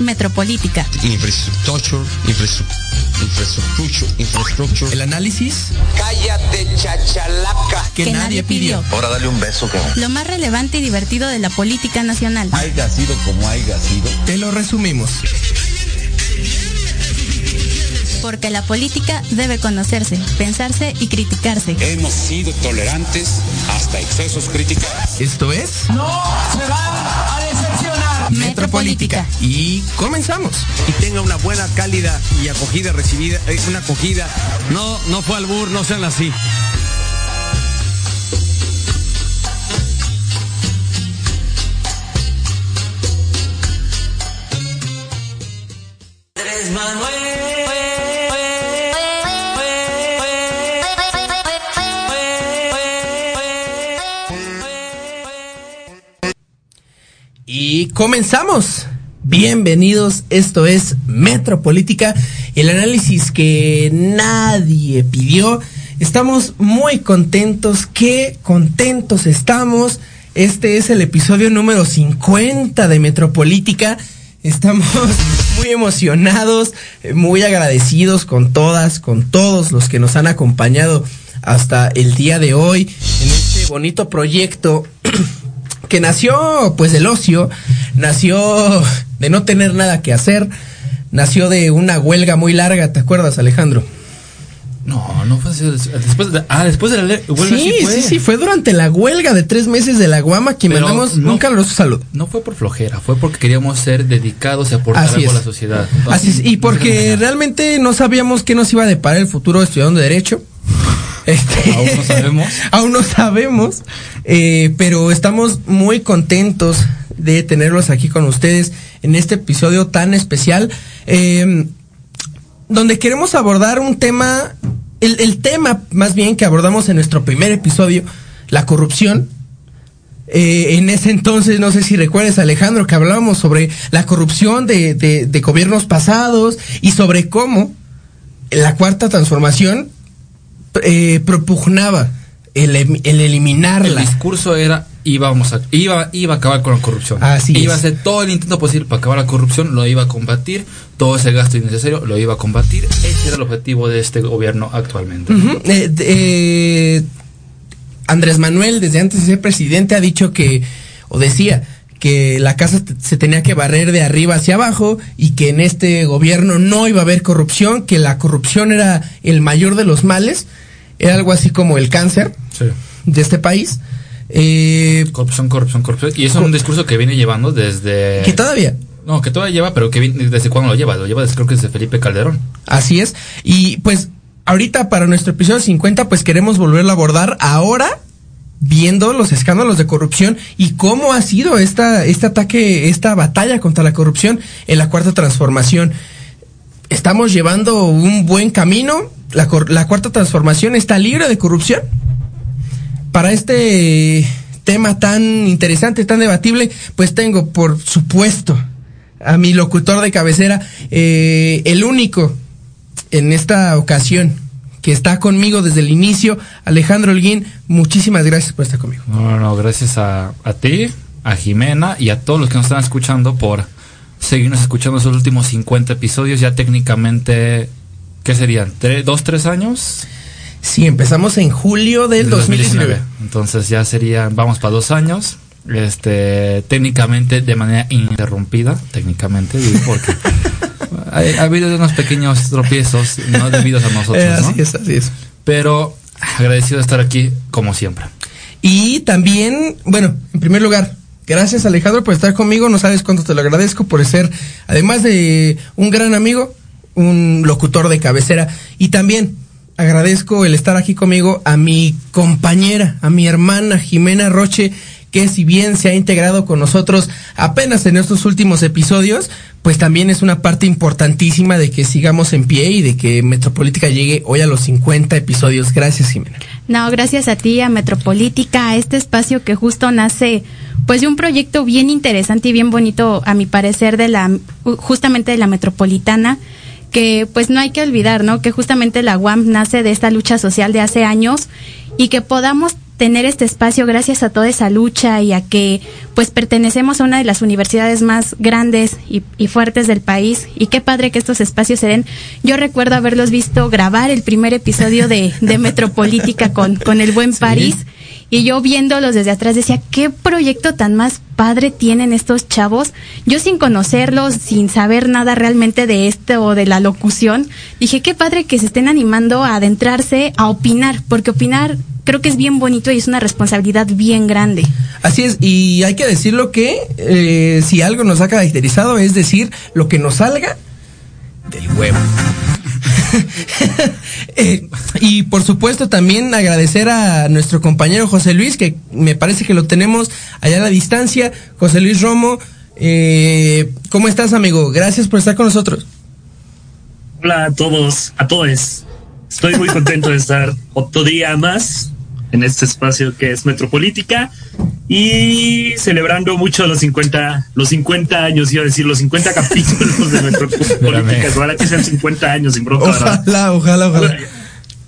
Metropolítica. Infrastructure, infrastructure, infrastructure. El análisis. Cállate, chachalaca. Que, nadie pidió. Ahora dale un beso, que Lo más relevante y divertido de la política nacional. Haiga sido como haya sido. Te lo resumimos. Porque la política debe conocerse, pensarse y criticarse. Hemos sido tolerantes hasta excesos criticados. Esto es No se van a decepcionar. Metropolítica. y comenzamos. y tenga una buena, cálida y acogida recibida, eh, una acogida. No, no fue albur, no sean así. Comenzamos. Bienvenidos, esto es Metropolítica, el análisis que nadie pidió. Estamos muy contentos, qué contentos estamos. Este es el episodio número 50 de Metropolítica. Estamos muy emocionados, eh, muy agradecidos con todas, con todos los que nos han acompañado hasta el día de hoy en este bonito proyecto que nació pues del ocio, nació de no tener nada que hacer, nació de una huelga muy larga, ¿te acuerdas Alejandro? No, no fue así, después de, ah, después de la huelga sí, fue. sí, sí, fue durante la huelga de tres meses de la Guama que Pero mandamos no- un caluroso saludo. No fue por flojera, fue porque queríamos ser dedicados y aportar Así algo a la sociedad. Así es, y porque realmente no sabíamos qué nos iba a deparar el futuro estudiando Derecho. Este, Aún no sabemos. aún no sabemos, eh, pero estamos muy contentos de tenerlos aquí con ustedes en este episodio tan especial, eh, donde queremos abordar un tema, el, el tema más bien que abordamos en nuestro primer episodio, la corrupción. Eh, en ese entonces, no sé si recuerdas, Alejandro, que hablábamos sobre la corrupción de, de- de gobiernos pasados y sobre cómo la cuarta transformación eh, propugnaba el, em- el El eliminarla. discurso era íbamos a, iba, iba a acabar con la corrupción. Así iba es. a hacer todo el intento posible para acabar la corrupción, lo iba a combatir, todo ese gasto innecesario lo iba a combatir. Ese era el objetivo de este gobierno actualmente. Eh, eh, Andrés Manuel, desde antes de ser presidente, ha dicho que, o decía, que la casa se tenía que barrer de arriba hacia abajo y que en este gobierno no iba a haber corrupción, que la corrupción era el mayor de los males, era algo así como el cáncer Sí. de este país. Eh, Corrupción, corrupción, corrupción. Y eso es un discurso que viene llevando desde... que todavía, No, que todavía lleva, pero que viene- desde cuándo lo lleva. Lo lleva desde, creo que desde Felipe Calderón. Así es. Y pues ahorita para nuestro episodio 50 pues queremos volverlo a abordar ahora viendo los escándalos de corrupción y cómo ha sido esta, este ataque, esta batalla contra la corrupción en la cuarta transformación. Estamos llevando un buen camino. La, la cuarta transformación está libre de corrupción. Para este tema tan interesante, tan debatible, pues tengo, por supuesto, a mi locutor de cabecera, eh, el único en esta ocasión que está conmigo desde el inicio, Alejandro Holguín. Muchísimas gracias por estar conmigo. No, no, no, gracias a, a ti, a Jimena y a todos los que nos están escuchando por seguirnos escuchando esos últimos 50 episodios. Ya técnicamente, ¿qué serían? ¿Tre- ¿Dos, tres años? Sí, empezamos en julio del 2019. Entonces ya serían, vamos para dos años. Este, técnicamente de manera ininterrumpida, técnicamente, porque ha, ha habido unos pequeños tropiezos no debidos a nosotros, Eh, ¿no? así es, así es. Pero agradecido de estar aquí como siempre. Y también, bueno, en primer lugar, gracias Alejandro por estar conmigo. No sabes cuánto te lo agradezco por ser, además de un gran amigo, un locutor de cabecera. Y también agradezco el estar aquí conmigo a mi compañera, a mi hermana Jimena Roche, que si bien se ha integrado con nosotros apenas en estos últimos episodios, pues también es una parte importantísima de que sigamos en pie y de que Metropolítica llegue hoy a los 50 episodios. Gracias, Jimena. No, gracias a ti, a Metropolítica, a este espacio que justo nace pues de un proyecto bien interesante y bien bonito, a mi parecer, de la justamente de la metropolitana, que pues no hay que olvidar, ¿no? Que justamente la UAM nace de esta lucha social de hace años y que podamos tener este espacio gracias a toda esa lucha y a que pues pertenecemos a una de las universidades más grandes y, y fuertes del país y qué padre que estos espacios se den. Yo recuerdo haberlos visto grabar el primer episodio de, de Metropolítica con, con el buen París y yo viéndolos desde atrás decía, qué proyecto tan más padre tienen estos chavos. Yo sin conocerlos, sin saber nada realmente de esto o de la locución, dije, qué padre que se estén animando a adentrarse, a opinar, porque opinar creo que es bien bonito y es una responsabilidad bien grande. Así es, y hay que decirlo que eh, si algo nos ha caracterizado es decir lo que nos salga del huevo. Eh, y por supuesto también agradecer a nuestro compañero José Luis, que me parece que lo tenemos allá a la distancia. José Luis Romo, eh, ¿cómo estás amigo? Gracias por estar con nosotros. Hola a todos, a todos. Estoy muy contento de estar otro día más en este espacio que es Metropolítica y celebrando mucho los 50, los 50 años, iba a decir, los 50 capítulos de Metropolítica. Ojalá que sean 50 años sin bronca. Ojalá, ojalá, ojalá.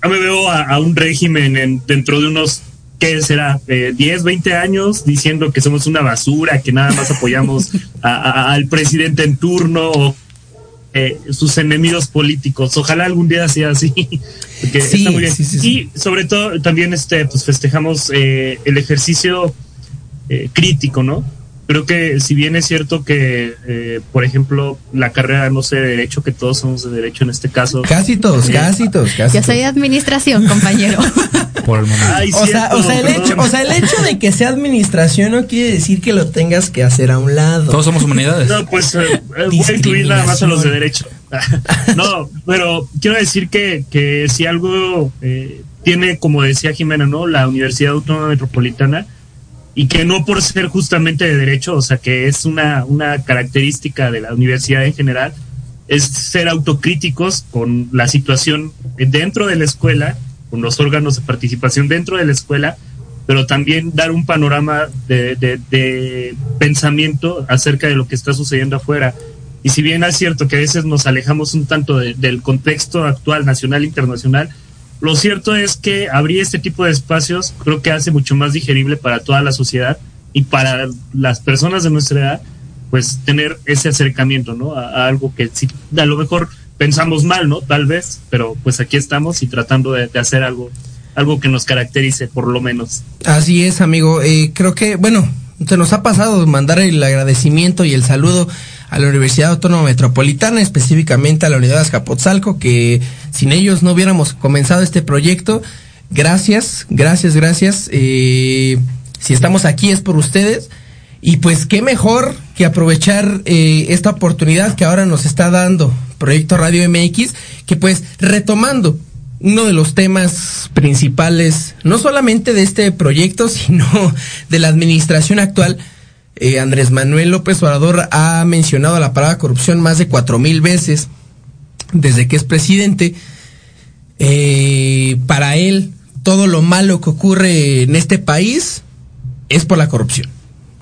Ya me veo a, a un régimen en, dentro de unos, ¿qué será? Eh, 10, 20 años diciendo que somos una basura, que nada más apoyamos a- a- al presidente en turno o eh, sus enemigos políticos. Ojalá algún día sea así. Porque Sí, está muy bien. sí, sí, sí. Y sobre todo también este, pues festejamos eh, el ejercicio eh, crítico, ¿no? Creo que si bien es cierto que, eh, por ejemplo, la carrera, no sé, de derecho, que todos somos de derecho en este caso. Casi todos, eh, casi todos, casi Yo soy de administración, compañero. Por el momento. Ay, O sea, cierto, o sea, el hecho, o sea, el hecho de que sea administración no quiere decir que lo tengas que hacer a un lado. Todos somos humanidades. No, pues eh, eh, voy a incluir nada más a los de derecho. no, pero quiero decir que, que si algo eh, tiene, como decía Jimena, ¿no? La Universidad Autónoma Metropolitana, y que no por ser justamente de derecho, o sea, que es una, una característica de la universidad en general, es ser autocríticos con la situación dentro de la escuela, con los órganos de participación dentro de la escuela, pero también dar un panorama de, de- pensamiento acerca de lo que está sucediendo afuera. Y si bien es cierto que a veces nos alejamos un tanto de- del contexto actual, nacional internacional, lo cierto es que abrir este tipo de espacios creo que hace mucho más digerible para toda la sociedad y para las personas de nuestra edad, pues tener ese acercamiento, ¿no? A, algo que sí, a lo mejor pensamos mal, ¿no? Tal vez, pero pues aquí estamos y tratando de, de hacer algo, algo que nos caracterice, por lo menos. Así es, amigo. Eh, creo que, bueno, se nos ha pasado mandar el agradecimiento y el saludo a la Universidad Autónoma Metropolitana, específicamente a la Unidad de Azcapotzalco, que sin ellos no hubiéramos comenzado este proyecto. Gracias, gracias, gracias. Eh, si estamos aquí es por ustedes. Y pues qué mejor que aprovechar eh, esta oportunidad que ahora nos está dando Proyecto Radio MX, que pues retomando uno de los temas principales, no solamente de este proyecto, sino de la administración actual, eh, Andrés Manuel López Obrador ha mencionado la palabra corrupción más de cuatro mil veces desde que es presidente. Eh, para él, todo lo malo que ocurre en este país es por la corrupción.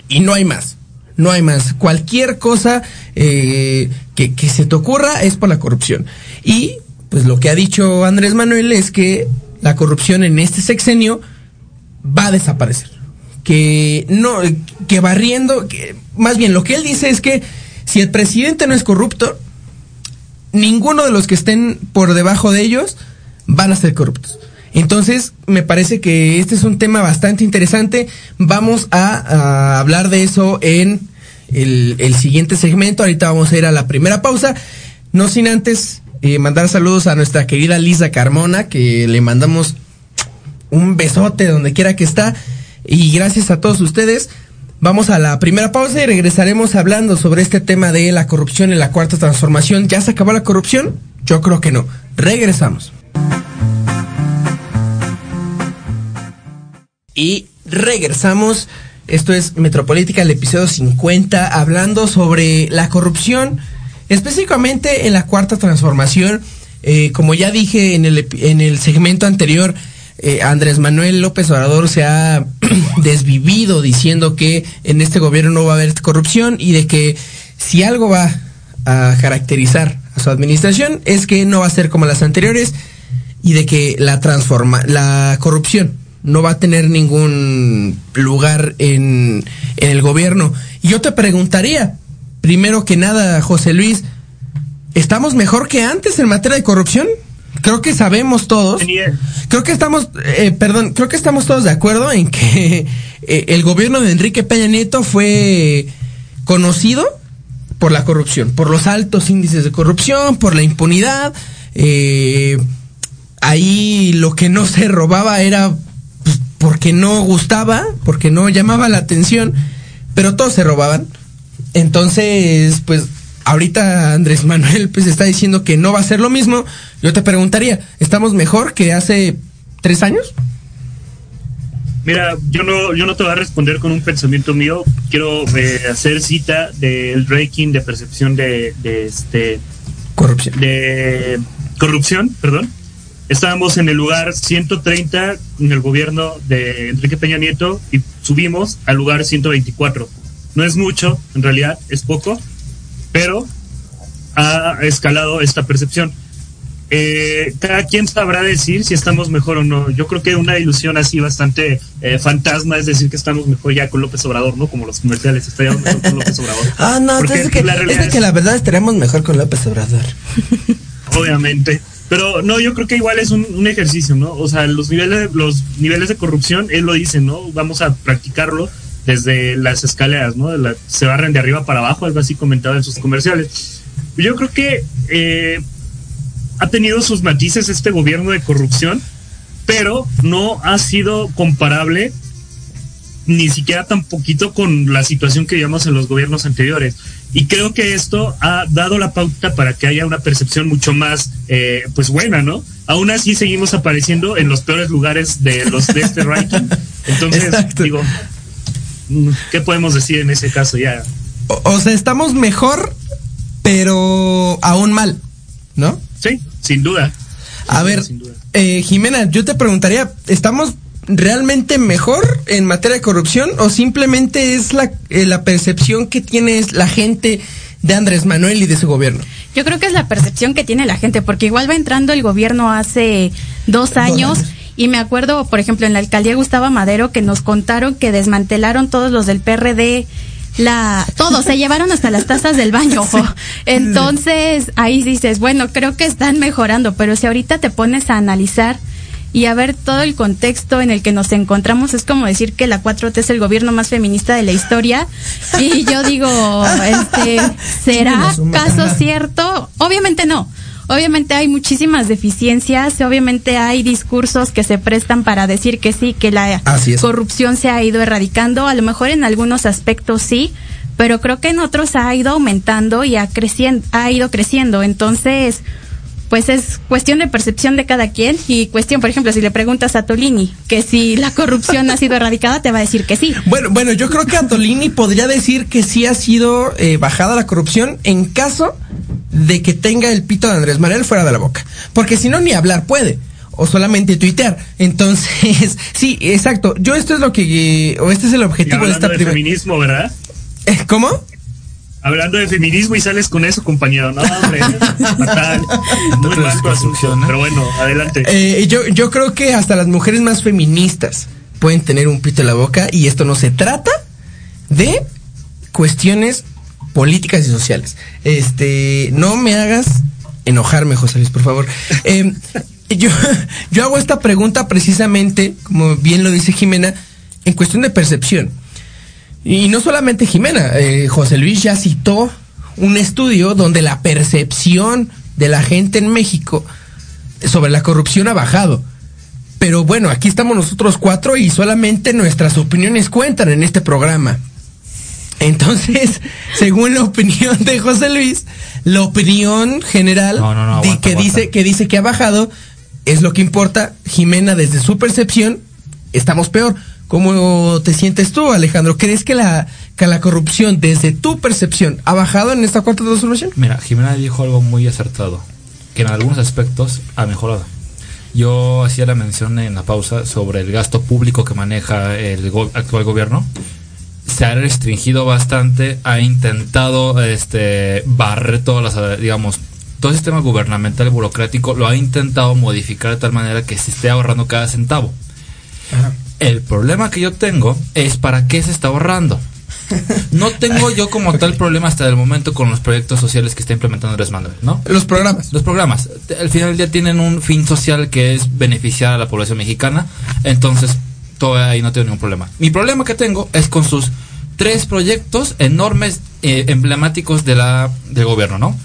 Y no hay más. No hay más. Cualquier cosa eh, que, que se te ocurra es por la corrupción. Y pues lo que ha dicho Andrés Manuel es que la corrupción en este sexenio va a desaparecer. Que no, que barriendo, que, más bien lo que él dice es que si el presidente no es corrupto, ninguno de los que estén por debajo de ellos van a ser corruptos. Entonces, me parece que este es un tema bastante interesante. Vamos a, hablar de eso en el, el siguiente segmento. Ahorita vamos a ir a la primera pausa. No sin antes eh, mandar saludos a nuestra querida Lisa Carmona, que le mandamos un besote donde quiera que está. Y gracias a todos ustedes. Vamos a la primera pausa y regresaremos hablando sobre este tema de la corrupción en la cuarta transformación. ¿Ya se acabó la corrupción? Yo creo que no. Regresamos. Y regresamos. Esto es Metropolítica, el episodio 50, hablando sobre la corrupción, específicamente en la cuarta transformación. Eh, como ya dije en el, en el segmento anterior, eh, Andrés Manuel López Obrador se ha desvivido diciendo que en este gobierno no va a haber corrupción y de que si algo va a caracterizar a su administración es que no va a ser como las anteriores y de que la transforma la corrupción no va a tener ningún lugar en, en el gobierno. Y yo te preguntaría, primero que nada, José Luis, ¿estamos mejor que antes en materia de corrupción? Creo que sabemos todos. Creo que estamos, eh, perdón, creo que estamos todos de acuerdo en que eh, el gobierno de Enrique Peña Nieto fue conocido por la corrupción, por los altos índices de corrupción, por la impunidad. Eh, ahí lo que no se robaba era pues, porque no gustaba, porque no llamaba la atención, pero todos se robaban. Entonces, pues ahorita Andrés Manuel pues está diciendo que no va a ser lo mismo. Yo te preguntaría, ¿estamos mejor que hace tres años? Mira, yo no, yo no te voy a responder con un pensamiento mío. Quiero eh, hacer cita del ranking de percepción de, de este corrupción. De corrupción, perdón. Estábamos en el lugar 130 en el gobierno de Enrique Peña Nieto y subimos al lugar 124. No es mucho, en realidad es poco, pero ha escalado esta percepción. Eh, cada quien sabrá decir si estamos mejor o no. Yo creo que una ilusión así bastante eh, fantasma es decir que estamos mejor ya con López Obrador, ¿no? Como los comerciales, estaríamos mejor con López Obrador. Ah, no, Porque es que la la, realidad es de que la verdad estaríamos mejor con López Obrador. obviamente. Pero no, yo creo que igual es un, un ejercicio, ¿no? O sea, los niveles, los niveles de corrupción, él lo dice, ¿no? Vamos a practicarlo desde las escaleras, ¿no? La- se barren de arriba para abajo, algo así comentaba en sus comerciales. Yo creo que eh, ha tenido sus matices este gobierno de corrupción, pero no ha sido comparable ni siquiera tan poquito con la situación que vivimos en los gobiernos anteriores. Y creo que esto ha dado la pauta para que haya una percepción mucho más, eh, pues buena, ¿no? Aún así seguimos apareciendo en los peores lugares de los de este ranking. Entonces, Exacto. digo, ¿qué podemos decir en ese caso ya? O, o sea, estamos mejor, pero aún mal, ¿no? Sí, sin duda. Sin A duda, ver, duda. eh, Jimena, yo te preguntaría, ¿estamos realmente mejor en materia de corrupción o simplemente es la, eh, la percepción que tiene la gente de Andrés Manuel y de su gobierno? Yo creo que es la percepción que tiene la gente, porque igual va entrando el gobierno hace dos años. años. Y me acuerdo, por ejemplo, en la alcaldía Gustavo Madero, que nos contaron que desmantelaron todos los del PRD, la, todos, se llevaron hasta las tazas del baño. Entonces, ahí dices, bueno, creo que están mejorando, pero si ahorita te pones a analizar y a ver todo el contexto en el que nos encontramos, es como decir que la 4T es el gobierno más feminista de la historia. Y yo digo, este, ¿será caso cierto? Obviamente no. Obviamente hay muchísimas deficiencias, obviamente hay discursos que se prestan para decir que sí, que la corrupción se ha ido erradicando, a lo mejor en algunos aspectos sí, pero creo que en otros ha ido aumentando y ha, crecien- ha ido creciendo. Entonces, pues es cuestión de percepción de cada quien y cuestión, por ejemplo, si le preguntas a Tolini que si la corrupción ha sido erradicada, te va a decir que sí. Bueno, bueno, yo creo que Antolini podría decir que sí ha sido eh, bajada la corrupción en caso de que tenga el pito de Andrés Manuel fuera de la boca. Porque si no, ni hablar puede. O solamente tuitear. Entonces, sí, exacto. Yo esto es lo que... eh, O este es el Y objetivo de esta de primera... feminismo, ¿verdad? ¿Cómo? Hablando de feminismo y sales con eso, compañero. No, hombre, fatal. Muy mal tu asunto. Pero bueno, adelante. Eh, yo, yo creo que hasta las mujeres más feministas pueden tener un pito en la boca y esto no se trata de cuestiones políticas y sociales. Este, no me hagas enojarme, José Luis, por favor. Eh, yo, yo hago esta pregunta precisamente, como bien lo dice Jimena, en cuestión de percepción. Y no solamente Jimena, eh, José Luis ya citó un estudio donde la percepción de la gente en México sobre la corrupción ha bajado. Pero bueno, aquí estamos nosotros cuatro y solamente nuestras opiniones cuentan en este programa. Entonces, según la opinión de José Luis, la opinión general No, no, no, di- aguanta, que aguanta. dice que dice que ha bajado es lo que importa. Jimena, desde su percepción, estamos peor. ¿Cómo te sientes tú, Alejandro? ¿Crees que la, que la corrupción, desde tu percepción, ha bajado en esta cuarta transformación? Mira, Jimena dijo algo muy acertado, que en algunos aspectos ha mejorado. Yo hacía la mención en la pausa sobre el gasto público que maneja el go- actual gobierno. Se ha restringido bastante, ha intentado este barrer todas las, digamos, todo el sistema gubernamental burocrático lo ha intentado modificar de tal manera que se esté ahorrando cada centavo. El problema que yo tengo es para qué se está ahorrando. No tengo yo como tal problema hasta el momento con los proyectos sociales que está implementando Andrés Manuel, ¿no? Los programas. Los programas. Al final del día tienen un fin social que es beneficiar a la población mexicana. Entonces, todo ahí no tengo ningún problema. Mi problema que tengo es con sus tres proyectos enormes, eh, emblemáticos de la, del gobierno, ¿no?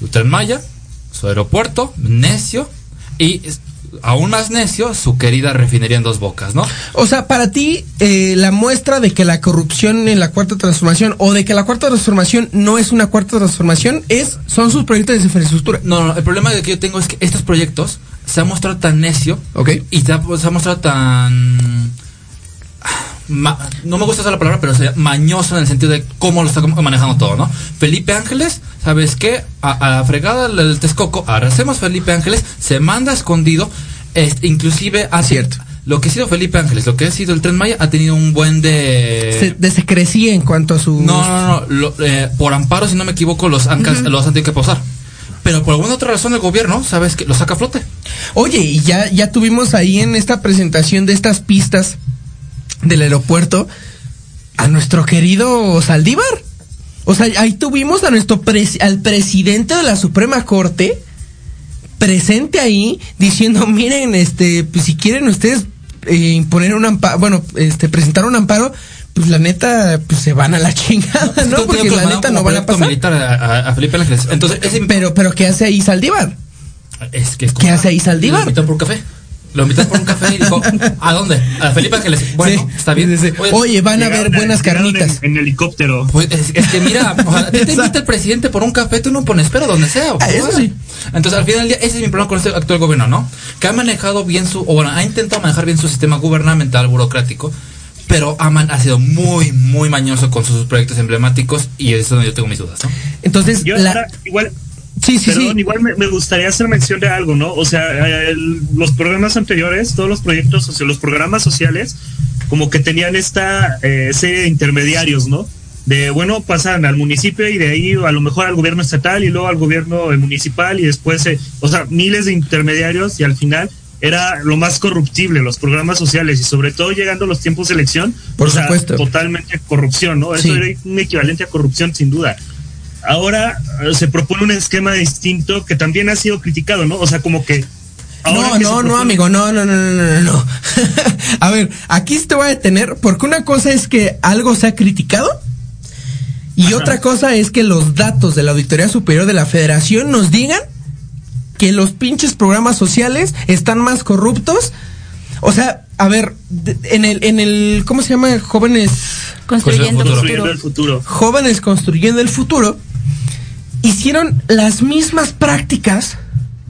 Su Tren Maya, su aeropuerto, necio y aún más necio, su querida refinería en dos bocas, ¿no? O sea, para ti, eh, la muestra de que la corrupción en la cuarta transformación o de que la cuarta transformación no es una cuarta transformación es son sus proyectos de infraestructura. No, no, el problema que yo tengo es que estos proyectos se han mostrado tan necio Ok. y se ha, se ha mostrado tan... ma- no me gusta usar la palabra, pero se- mañoso en el sentido de cómo lo está manejando todo, ¿no? Felipe Ángeles, ¿sabes qué? A, a la fregada del Texcoco, ahora hacemos Felipe Ángeles, se manda escondido, este, inclusive hace... Cierto. Lo que ha sido Felipe Ángeles, lo que ha sido el Tren Maya, ha tenido un buen de... Se, de- se crecía en cuanto a su... No, no, no. lo- eh, por amparo, si no me equivoco, los han, los han tenido que pausar. Pero por alguna otra razón el gobierno, ¿sabes que Lo saca a flote. Oye, y ya, ya tuvimos ahí en esta presentación de estas pistas del aeropuerto a nuestro querido Saldívar. O sea, ahí tuvimos a nuestro pres- al presidente de la Suprema Corte presente ahí diciendo, miren, este, pues si quieren ustedes eh, imponer un amparo, bueno, este, presentar un amparo, pues la neta, pues se van a la chingada, ¿no? Porque la neta no van a pasar. militar a, a- Felipe Ángeles. Entonces, ese Pero, pero ¿qué hace ahí Saldívar? es que es ¿Qué hace ahí Saldívar? Por un café. Lo invitan por un café y dijo, ¿a dónde? A Felipe Ángeles. Bueno, Sí, está bien. sí, sí. Oye, van a ver buenas carnitas. En, en helicóptero. Pues es, es que mira, o sea, te invita el presidente por un café, tú no pones pero donde sea. Ah, eso sí. Entonces, al final del día, ese es mi problema con este actual gobierno, ¿no? Que ha manejado bien su, o bueno, ha intentado manejar bien su sistema gubernamental, burocrático, pero ha, man- ha sido muy, muy mañoso con sus proyectos emblemáticos y eso es donde yo tengo mis dudas, ¿no? Entonces, Yo la- igual, sí, sí, Perdón, sí. igual me, me gustaría hacer mención de algo, ¿no? O sea, el- los programas anteriores, todos los proyectos, o sea, los programas sociales, como que tenían esta eh, serie de intermediarios, ¿no? De, bueno, pasan al municipio y de ahí a lo mejor al gobierno estatal y luego al gobierno eh, municipal y después, eh, o sea, miles de intermediarios y al final era lo más corruptible, los programas sociales y sobre todo llegando los tiempos de elección, Por o sea, totalmente corrupción, ¿no? Eso Sí. era un equivalente a corrupción sin duda ahora eh, se propone un esquema distinto que también ha sido criticado, ¿no? O sea, como que... ahora No, que no, no, amigo, no, no, no, no, no, no. a ver, aquí te voy a detener porque una cosa es que algo se ha criticado y Ajá. otra cosa es que los datos de la Auditoría Superior de la Federación nos digan que los pinches programas sociales están más corruptos. O sea, a ver, en el, en el, ¿cómo se llama? Jóvenes, Construyendo el Construyendo futuro. el futuro. jóvenes construyendo el futuro, hicieron las mismas prácticas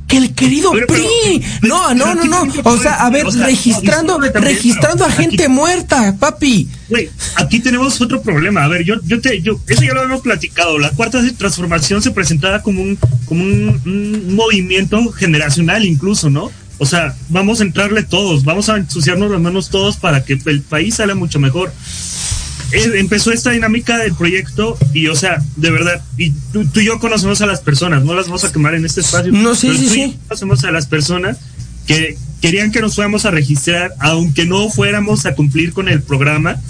que el querido Pero, PRI. pero, no, no, no, no. O sea, a ver, o sea, registrando, disculpe también, registrando a gente aquí- muerta, papi. Güey, aquí tenemos otro problema. A ver, yo, yo te, yo, eso ya lo hemos platicado. La cuarta transformación se presentaba como un, como un, un movimiento generacional incluso, ¿no? O sea, vamos a entrarle todos, vamos a ensuciarnos las manos todos para que el país salga mucho mejor. Eh, empezó esta dinámica del proyecto y, o sea, de verdad, y tú, tú y yo conocemos a las personas, no las vamos a quemar en este espacio. No, sí, pero sí, tú y yo sí. Conocemos a las personas que querían que nos fuéramos a registrar, aunque no fuéramos a cumplir con el programa,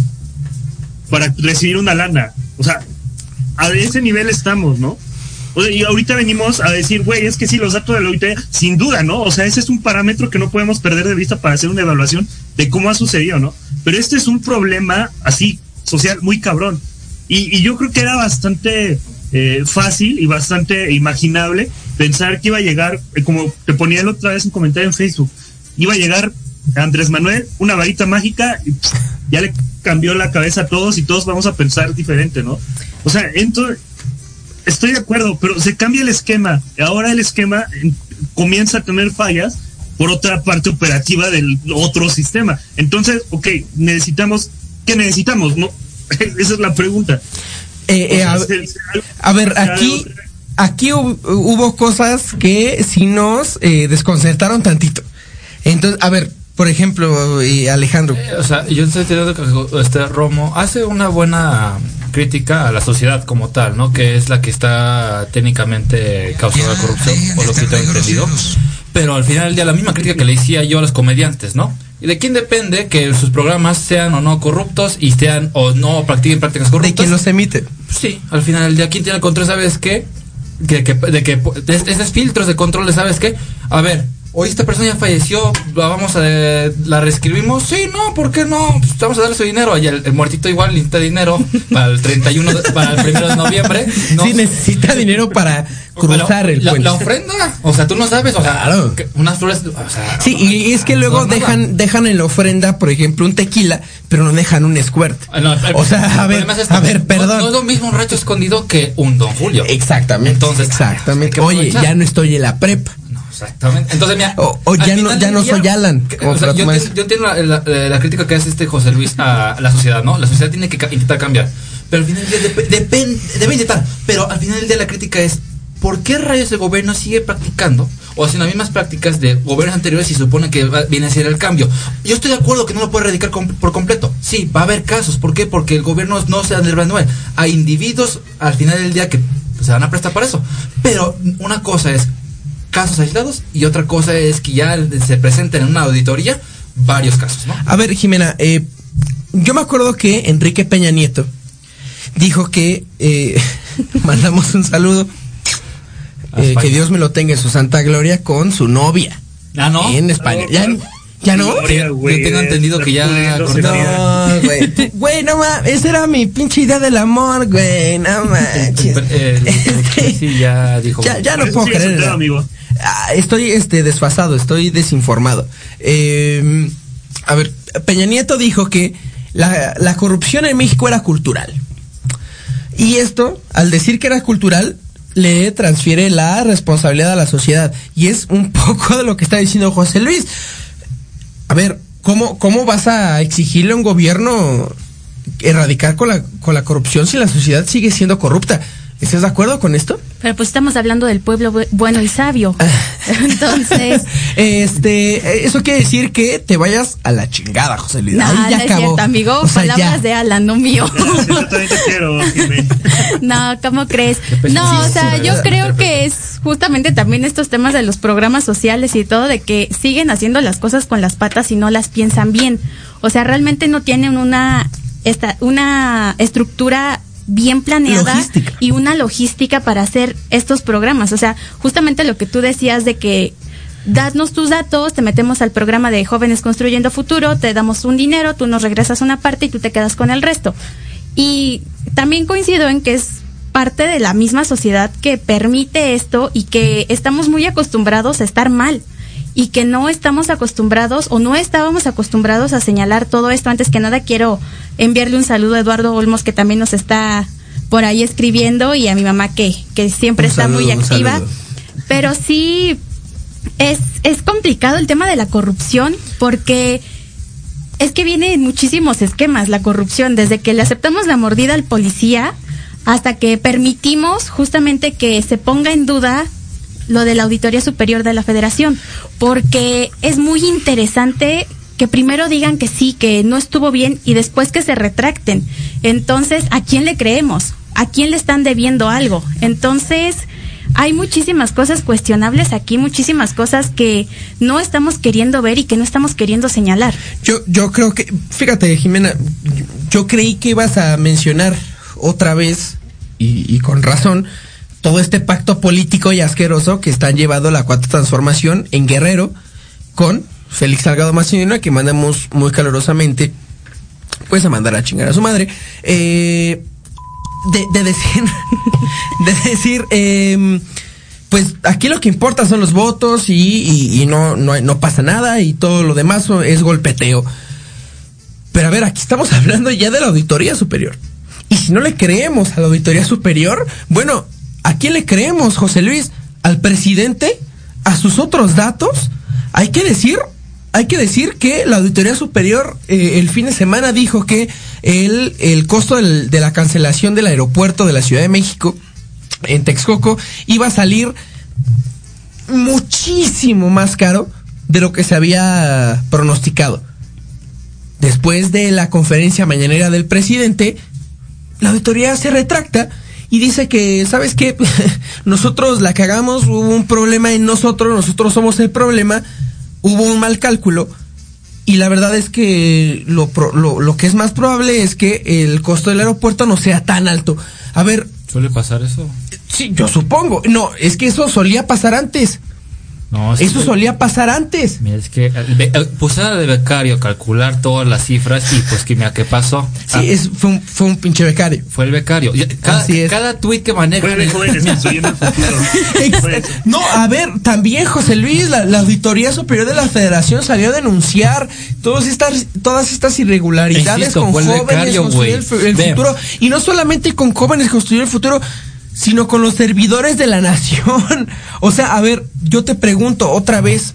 para recibir una lana. O sea, a ese nivel estamos, ¿no? O sea, y ahorita venimos a decir, güey, es que sí, los datos de la OIT, sin duda, ¿no? O sea, ese es un parámetro que no podemos perder de vista para hacer una evaluación de cómo ha sucedido, ¿no? Pero este es un problema así, social, muy cabrón. Y, y yo creo que era bastante eh, fácil y bastante imaginable pensar que iba a llegar, eh, como te ponía la otra vez un comentario en Facebook, iba a llegar Andrés Manuel, una varita mágica, y pff, ya le cambió la cabeza a todos y todos vamos a pensar diferente, ¿no? O sea, entonces, estoy de acuerdo, pero se cambia el esquema. Ahora el esquema comienza a tener fallas por otra parte operativa del otro sistema. Entonces, ok, necesitamos, ¿qué necesitamos? No, esa es la pregunta. Eh, eh, a, ver, aquí, aquí hu- hubo cosas que sí nos eh, desconcertaron tantito. Entonces, a ver, por ejemplo, eh, Alejandro, Eh, O sea, yo estoy entendiendo que este Romo hace una buena crítica a la sociedad como tal, ¿no? Que es la que está técnicamente causando la corrupción, por lo que tengo entendido. Pero al final del día, la misma crítica que le decía yo a los comediantes, ¿no? ¿Y de quién depende que sus programas sean o no corruptos y sean o no practiquen prácticas ¿De corruptas? quién los emite? Sí, al final del día, ¿quién tiene el control? ¿Sabes qué? Que, que, de que de esos filtros de control, de ¿sabes qué? A ver, hoy esta persona ya falleció, la vamos a, la reescribimos. Sí, no, ¿por qué no? Pues vamos a darle su dinero. Y el, el muertito igual necesita dinero para el 31, de- para el primero de noviembre. No, Sí, necesita dinero para cruzar el la, puente. la ofrenda, o sea, tú no sabes, o sea, Claro. unas flores, o sea, Sí, y es que luego no, dejan, dejan en la ofrenda, por ejemplo, un tequila, pero no dejan un squirt. Ah, el- o sea, a ver, es a ver, perdón. No, es lo mismo un racho escondido que un Don Julio. Exactamente. Entonces, exactamente. Oye, ya no estoy en la prepa. Exactamente. Entonces, mira, O- ya no- ya no soy Alan, que- o sea, yo, maestro. yo entiendo la, la- la crítica que hace este José Luis a la sociedad, ¿no? La sociedad tiene que intentar cambiar. Pero al final del día dep- depende, debe intentar. Pero al final del día la crítica es, ¿por qué rayos el gobierno sigue practicando o haciendo las mismas prácticas de gobiernos anteriores y supone que va- viene a ser el cambio? Yo estoy de acuerdo que no lo puede erradicar com- por completo. Sí, va a haber casos. ¿Por qué? Porque el gobierno no se Andrés Manuel. Hay individuos al final del día que se van a prestar para eso. Pero una cosa es casos aislados y otra cosa es que ya se presenten en una auditoría varios casos, ¿no? A ver, Jimena, eh, yo me acuerdo que Enrique Peña Nieto dijo que eh, mandamos un saludo. Eh, que Dios me lo tenga en su santa gloria con su novia Ah, no. en España. ¿Ya, ya no? Gloria, yo tengo entendido que ya. No, güey. Güey, no mames. Esa era mi pinche idea del amor, güey. No manches. El- el- sí, ya dijo. Ya, ya no puedo creer. soltero, amigo. Ah, estoy este desfasado, estoy desinformado. Eh, a ver, Peña Nieto dijo que la, la corrupción en México era cultural. Y esto, al decir que era cultural, le transfiere la responsabilidad a la sociedad. Y es un poco de lo que está diciendo José Luis. A ver, ¿cómo, cómo vas a exigirle a un gobierno erradicar con la, con la corrupción si la sociedad sigue siendo corrupta? ¿Estás de acuerdo con esto? Pero pues estamos hablando del pueblo bu- bueno y sabio. Entonces, Este, eso quiere decir que te vayas a la chingada, José Luis. no, Ahí no ya es acabó. cierto, amigo. O sea, Palabras ya. de Alan, no mío. Yo también te quiero. No, ¿cómo crees? No, o sea, yo creo que es justamente también estos temas de los programas sociales y todo, de que siguen haciendo las cosas con las patas y no las piensan bien. O sea, realmente no tienen una, esta, una estructura bien planeada Logística. y una logística para hacer estos programas. O sea, justamente lo que tú decías de que dadnos tus datos, te metemos al programa de Jóvenes Construyendo Futuro, te damos un dinero, tú nos regresas una parte y tú te quedas con el resto. Y también coincido en que es parte de la misma sociedad que permite esto y que estamos muy acostumbrados a estar mal y que no estamos acostumbrados o no estábamos acostumbrados a señalar todo esto. Antes que nada quiero enviarle un saludo a Eduardo Olmos que también nos está por ahí escribiendo y a mi mamá que, que siempre Un está muy saludo, activa. Pero sí es, es complicado el tema de la corrupción porque es que viene en muchísimos esquemas la corrupción, desde que le aceptamos la mordida al policía hasta que permitimos justamente que se ponga en duda lo de la Auditoría Superior de la Federación, porque es muy interesante que primero digan que sí, que no estuvo bien y después que se retracten. Entonces, ¿a quién le creemos? ¿A quién le están debiendo algo? Entonces, hay muchísimas cosas cuestionables aquí, muchísimas cosas que no estamos queriendo ver y que no estamos queriendo señalar. Yo, yo creo que, fíjate, Jimena, yo creí que ibas a mencionar otra vez, y, y con razón, todo este pacto político y asqueroso que están llevando la cuarta transformación en Guerrero con Félix Salgado Macedonio, que mandamos muy calurosamente, pues a mandar a chingar a su madre. Eh, de, de decir, de decir, em, pues aquí lo que importa son los votos y, y- no, no, no pasa nada y todo lo demás es golpeteo. Pero a ver, aquí estamos hablando ya de la Auditoría Superior. Y si no le creemos a la Auditoría Superior, bueno, ¿a quién le creemos, José Luis? ¿Al presidente? ¿A sus otros datos? Hay que decir, hay que decir que la Auditoría Superior eh, el fin de semana dijo que el, el costo de la cancelación del aeropuerto de la Ciudad de México en Texcoco iba a salir muchísimo más caro de lo que se había pronosticado. Después de la conferencia mañanera del presidente, la auditoría se retracta y dice que, ¿sabes qué? nosotros la cagamos, hubo un problema en nosotros, nosotros somos el problema, hubo un mal cálculo Y la verdad es que lo, lo, lo que es más probable es que el costo del aeropuerto no sea tan alto. A ver, ¿Suele pasar eso? sí, yo supongo. No, es que eso solía pasar antes. No, sí, Eso solía pasar antes. Mira, es que el- puse a de becario a calcular todas las cifras y pues que mira qué pasó. Sí, Ah, es, fue, un, fue un pinche becario. fue el becario. Cada, Así es. cada tweet que maneja. Fue de jóvenes construyendo el futuro. Fue eso. No, a ver, también José Luis, la, la Auditoría Superior de la Federación salió a denunciar todas estas, todas estas irregularidades Insisto, con jóvenes becario, construir el, el futuro. Y no solamente con jóvenes construir el futuro, sino con los servidores de la nación. O sea, a ver, yo te pregunto otra vez,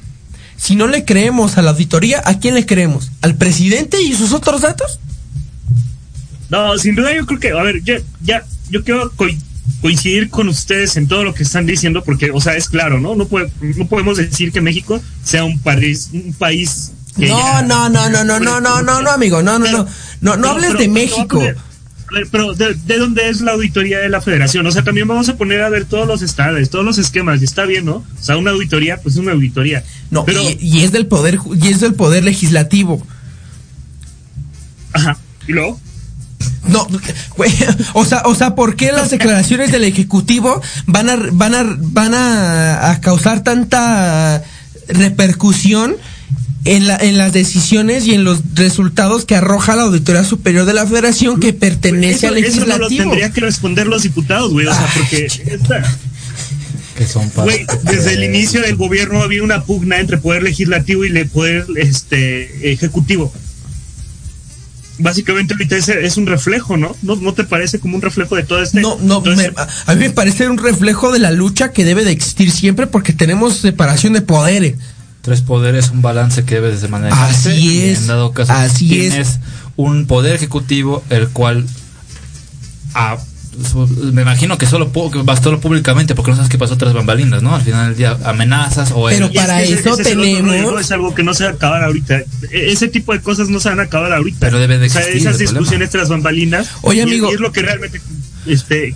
si no le creemos a la auditoría, ¿a quién le creemos? ¿Al presidente y sus otros datos? No, sin duda yo creo que, a ver, ya, ya, yo quiero co- coincidir con ustedes en todo lo que están diciendo, porque, o sea, es claro, ¿no? No, puede- no podemos decir que México sea un país, un país que No, ya- no, no, no, no, no, no, no, no, amigo, no, no, no, no, no hables de México. Pero de, de dónde es la auditoría de la federación? O sea, también vamos a poner a ver todos los estados, todos los esquemas, y está bien, ¿no? O sea, una auditoría, pues una auditoría. No, pero, y, y es del poder y es del poder legislativo. ajá, y luego, No, güey, o sea, o sea, ¿por qué las declaraciones del ejecutivo van a van a van a, a causar tanta repercusión en la, en las decisiones y en los resultados que arroja la Auditoría Superior de la Federación que pertenece eso, al eso no lo legislativo? tendría que responder los diputados, güey, o sea, porque esta- Que son Güey, parte desde el inicio del gobierno había una pugna entre poder legislativo y el poder este ejecutivo. Básicamente ahorita es, es un reflejo, ¿no? ¿no? ¿No te parece como un reflejo de todo este? No, no, me- este- a a mí me parece un reflejo de la lucha que debe de existir siempre porque tenemos separación de poderes. Tres poderes, un balance que debes de manejarse. Así y es, En dado caso, así tienes un poder ejecutivo el cual su- me imagino que solo bastó públicamente porque no sabes qué pasó tras bambalinas, ¿no? Al final del día amenazas o Pero Y es para que ese- eso ese es tenemos-. Es algo que no se va a acabar ahorita. E- Ese tipo de cosas no se van a acabar ahorita. Pero debe de O sea, existir esas el problema. discusiones tras bambalinas. Oye, y- amigo. Y es lo que realmente. Este.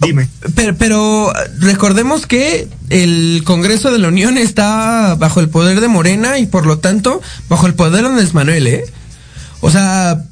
Dime. Pero, pero recordemos que el Congreso de la Unión está bajo el poder de Morena y por lo tanto bajo el poder de Andrés Manuel, ¿eh? O sea,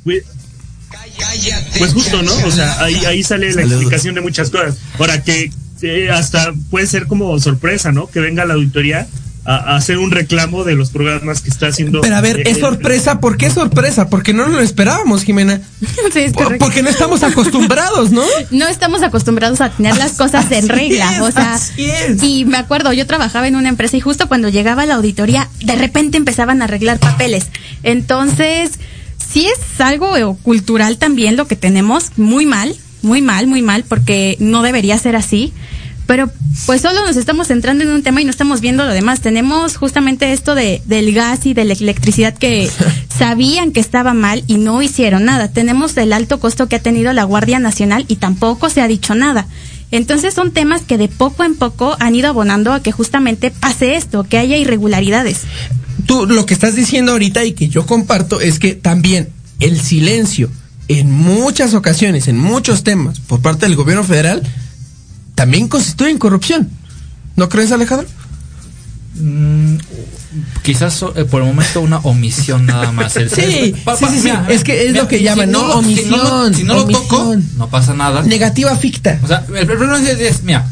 Pues justo, ¿no? O sea, ahí, ahí sale la explicación de muchas cosas. Ahora que eh, hasta puede ser como sorpresa, ¿no? Que venga la auditoría a, a hacer un reclamo de los programas que está haciendo. pero a ver, es sorpresa, ¿por qué sorpresa? Porque no nos lo esperábamos, Jimena. Sí, es Por- correcto. Porque no estamos acostumbrados, ¿no? no estamos acostumbrados a tener las cosas en regla, es, o sea, así es. y me acuerdo, yo trabajaba en una empresa y justo cuando llegaba la auditoría, de repente empezaban a arreglar papeles. Entonces, sí es algo eh, cultural también lo que tenemos, muy mal, muy mal, muy mal, porque no debería ser así. Pero pues solo nos estamos centrando en un tema y no estamos viendo lo demás. Tenemos justamente esto de, del gas y de la electricidad que sabían que estaba mal y no hicieron nada. Tenemos el alto costo que ha tenido la Guardia Nacional y tampoco se ha dicho nada. Entonces son temas que de poco en poco han ido abonando a que justamente pase esto, que haya irregularidades. Tú lo que estás diciendo ahorita y que yo comparto es que también el silencio en muchas ocasiones, en muchos temas por parte del gobierno federal, también constituyen corrupción. ¿No crees, Alejandro? Mm, quizás eh, por el momento una omisión nada más. El- Sí, Pa- sí, pa- sí, sí. Es que es lo que llaman, ¿no? lo- Si no, lo- Omisión, si no lo toco, no pasa nada. Negativa ficta. O sea, el, problema es, es, mira,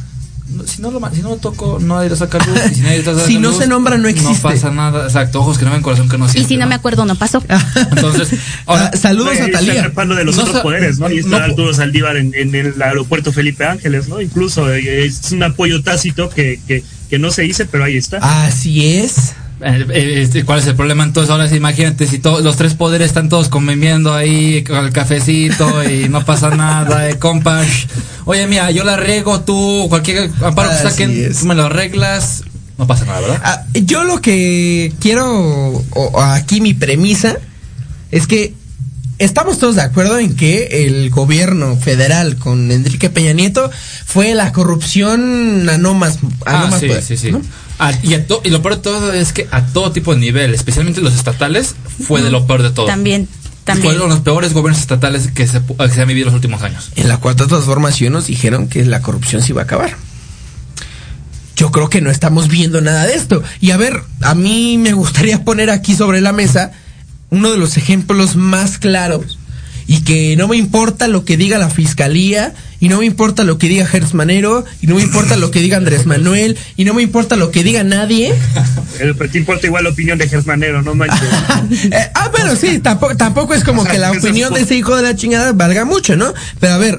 si no, lo, si no lo toco, no hay de sacar luz. Y si, no, Si luz, se nombra, no existe. No pasa nada. Exacto, ojos que no ven, corazón que no Y siente. si no me acuerdo, no pasó. Entonces, ahora, Ah, saludos Güey, a está Talía. de los No otros poderes, ¿no? Y está no- Arturo Saldívar en, en el aeropuerto Felipe Ángeles, ¿no? Incluso eh, es un apoyo tácito que, que, que no se dice, pero ahí está. Así es. Eh, eh, este, ¿cuál es el problema? Entonces, ahora sí, imagínate, si to- los tres poderes están todos conviviendo ahí con el cafecito y no pasa nada, eh, compas. Oye, mira, yo la riego, tú, cualquier amparo que saquen, tú me lo arreglas. No pasa nada, ¿verdad? Ah, yo lo que quiero, o- aquí mi premisa, es que estamos todos de acuerdo en que el gobierno federal con Enrique Peña Nieto fue la corrupción a no más, a no Ah, más sí, poder, sí, sí. ¿no? A- y, a to- y lo peor de todo es que a todo tipo de nivel, especialmente los estatales, fue de lo peor de todo. También, también. Fueron los peores gobiernos estatales que se, que se han vivido en los últimos años. En la cuarta transformación nos dijeron que la corrupción se iba a acabar. Yo creo que no estamos viendo nada de esto. Y a ver, a mí me gustaría poner aquí sobre la mesa uno de los ejemplos más claros y que no me importa lo que diga la fiscalía y no me importa lo que diga Gertz Manero y no me importa lo que diga Andrés Manuel y no me importa lo que diga nadie. Pero te importa igual la opinión de Gersmanero, no manches. Eh, ah, bueno, sí, tampoco, tampoco es como O sea, que la es opinión de ese hijo de la chingada valga mucho, ¿no? Pero a ver,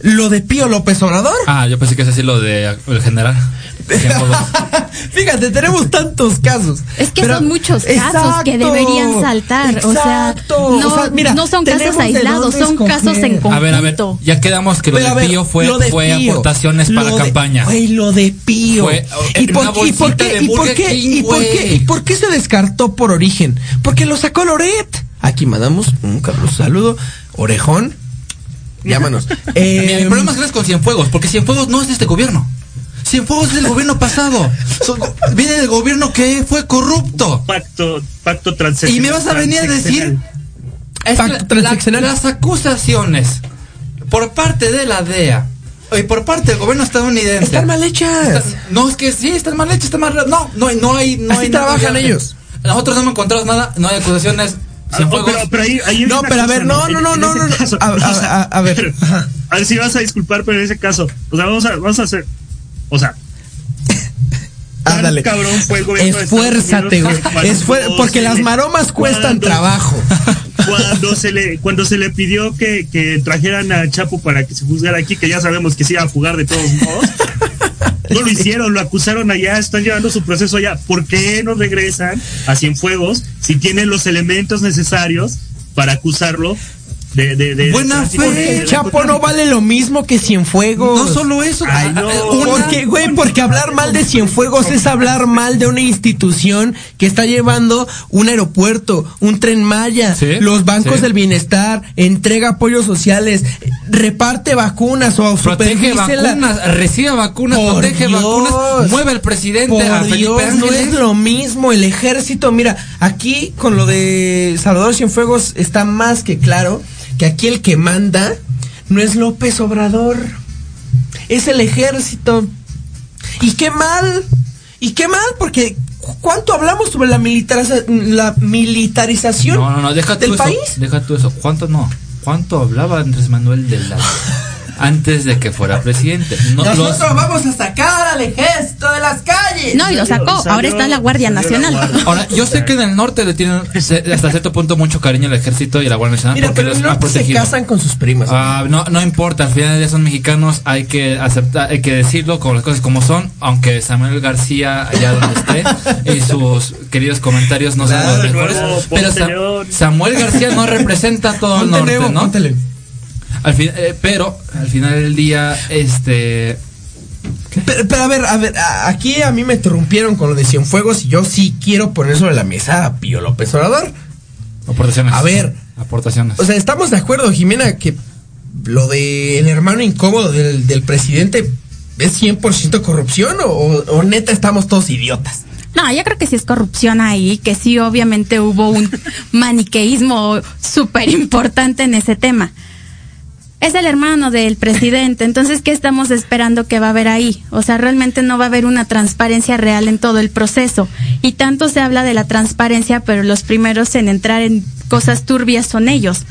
lo de Pío López Obrador. Ah, yo pensé que es así lo de el general. Fíjate, tenemos tantos casos. Es que Pero- son muchos casos que deberían saltar. O sea, exacto. no, O sea, mira, no son casos aislados, son casos en conjunto. A ver, a ver, ya quedamos que lo Pero, de ver, Pío fue, de fue Pío, aportaciones para de- campaña. Güey, lo de Pío. Fue, ¿Y por, y qué, de y por qué, King, y por qué, güey. y por qué se descartó por origen? Porque lo sacó Loret. Aquí mandamos un caluroso saludo. Orejón, llámanos. Eh, Mira, mi problema es grande con Cienfuegos, porque Cienfuegos no es de este gobierno. Cienfuegos es del gobierno pasado. Viene del gobierno que fue corrupto. Pacto, pacto transaccional. Y me vas a venir a decir Es Pacto la- transaccional. las acusaciones por parte de la DEA y por parte del gobierno estadounidense están mal hechas. Están- no, es que sí, están mal hechas, están mal. No, no, hay- no hay. No Así hay nada trabajan ellos. Nosotros no hemos encontrado nada, no hay acusaciones. Ah, Cienfuegos. pero, pero ahí, ahí hay No, pero a ver, no, no, no, no, no, a- a- o sea, a- a ver, pero- a ver si vas a disculpar, pero en ese caso, o sea, vamos a, vamos a hacer, o sea, Ándale. cabrón fue el gobierno de Esfuérzate, güey. Porque las maromas cuestan cuando- trabajo. Cuando se le, cuando se le pidió que, que trajeran a Chapo para que se juzgara aquí, que ya sabemos que se iba a jugar de todos modos. No lo hicieron, lo acusaron allá, están llevando su proceso allá. ¿Por qué no regresan a Cienfuegos si tienen los elementos necesarios para acusarlo de... de, de Buena fe, El Chapo no vale lo mismo que Cienfuegos. No solo eso. Ay, no. una- Porque, güey, porque hablar mal de Cienfuegos es hablar mal de una institución que está llevando un aeropuerto, un tren Maya, Sí, los bancos sí. del bienestar, entrega apoyos sociales, reparte vacunas o Protege vacunas, recibe vacunas, Por protege Dios. vacunas, mueve al presidente a Por Felipe Dios, no es lo mismo. El ejército, mira, aquí con lo de Salvador Cienfuegos está más que claro que aquí el que manda no es López Obrador, es el ejército. Y qué mal, y qué mal, porque cu- ¿cuánto hablamos sobre la, militariza- la militarización No, no, no, deja tú del eso. país? Deja tú eso. ¿Cuánto no? ¿Cuánto hablaba Andrés Manuel de la antes de que fuera presidente? No, los- Nosotros vamos a sacar al ejército de las calles. No, y lo sacó. Salió- Ahora está la Guardia la Nacional. Guardia. Ahora, yo sé que en el norte le tienen se- hasta cierto punto mucho cariño al ejército y a la Guardia Nacional Mira, porque pero los ha se protegido. casan con sus primas. Ah, no, no importa, al final ya son mexicanos, hay que aceptar, hay que decirlo con las cosas como son, aunque Samuel García, allá donde esté, y sus queridos comentarios no Claro, son los mejores, nuevo, pero. Samuel García no representa a todo el norte, ¿no? póntele. Al fin, eh, pero al final del día, este, Pero, pero a ver, a ver, a- aquí a mí me interrumpieron con lo de Cienfuegos y yo sí quiero poner sobre la mesa a Pío López Obrador. aportaciones. A ver. aportaciones. O sea, estamos de acuerdo, Jimena, que lo de el hermano incómodo del, del presidente es 100% corrupción o, o- o neta estamos todos idiotas. No, yo creo que sí es corrupción ahí, que sí obviamente hubo un maniqueísmo súper importante en ese tema. Es el hermano del presidente, entonces, ¿qué estamos esperando que va a haber ahí? O sea, realmente no va a haber una transparencia real en todo el proceso. Y tanto se habla de la transparencia, pero los primeros en entrar en cosas turbias son ellos.